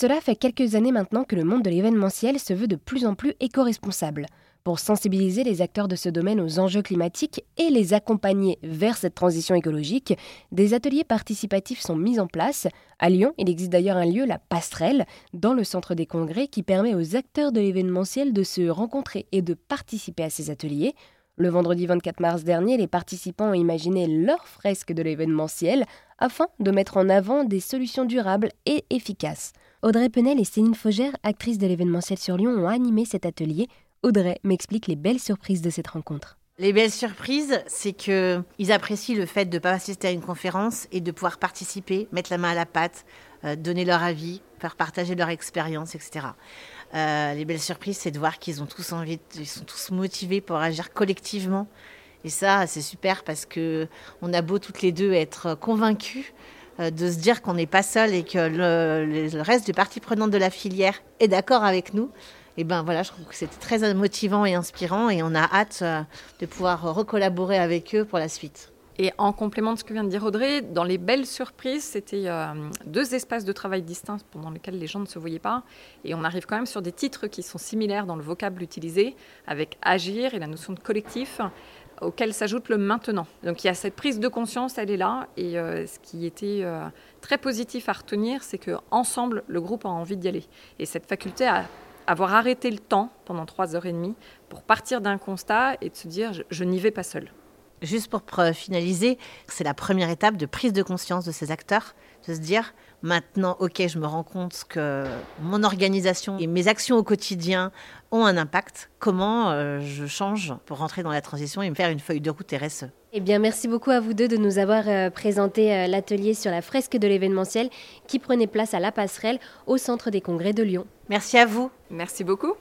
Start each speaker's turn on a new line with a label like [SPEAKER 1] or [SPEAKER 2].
[SPEAKER 1] Cela fait quelques années maintenant que le monde de l'événementiel se veut de plus en plus éco-responsable. Pour sensibiliser les acteurs de ce domaine aux enjeux climatiques et les accompagner vers cette transition écologique, des ateliers participatifs sont mis en place. À Lyon, il existe d'ailleurs un lieu, la Passerelle, dans le centre des congrès, qui permet aux acteurs de l'événementiel de se rencontrer et de participer à ces ateliers. Le vendredi 24 mars dernier, les participants ont imaginé leur fresque de l'événementiel afin de mettre en avant des solutions durables et efficaces. Audrey Penel et Céline Faugère, actrices de l'événementiel sur Lyon, ont animé cet atelier Audrey m'explique les belles surprises de cette rencontre.
[SPEAKER 2] Les belles surprises, c'est que ils apprécient le fait de ne pas assister à une conférence et de pouvoir participer, mettre la main à la pâte, euh, donner leur avis, faire partager leur expérience, etc. Euh, les belles surprises, c'est de voir qu'ils ont tous envie, ils sont tous motivés pour agir collectivement. Et ça, c'est super parce que on a beau toutes les deux être convaincus de se dire qu'on n'est pas seul et que le, reste des parties prenantes de la filière est d'accord avec nous et ben voilà, je trouve que c'était très motivant et inspirant et on a hâte euh, de pouvoir recollaborer avec eux pour la suite.
[SPEAKER 3] Et en complément de ce que vient de dire Audrey, dans les belles surprises, c'était euh, deux espaces de travail distincts pendant lesquels les gens ne se voyaient pas. Et on arrive quand même sur des titres qui sont similaires dans le vocable utilisé, avec agir et la notion de collectif, auquel s'ajoute le maintenant. Donc il y a cette prise de conscience, elle est là. Et euh, ce qui était très positif à retenir, c'est que ensemble, le groupe a envie d'y aller. Et cette faculté à avoir arrêté le temps pendant trois heures et demie pour partir d'un constat et de se dire je, n'y vais pas seul.
[SPEAKER 2] Juste pour finaliser, c'est la première étape de prise de conscience de ces acteurs, de se dire maintenant, ok, je me rends compte que mon organisation et mes actions au quotidien ont un impact. Comment euh, je change pour rentrer dans la transition et me faire une feuille de route RSE?
[SPEAKER 1] Eh bien, merci beaucoup à vous deux de nous avoir euh, présenté euh, l'atelier sur la fresque de l'événementiel qui prenait place à la passerelle au centre des congrès de Lyon.
[SPEAKER 2] Merci à vous.
[SPEAKER 3] Merci beaucoup.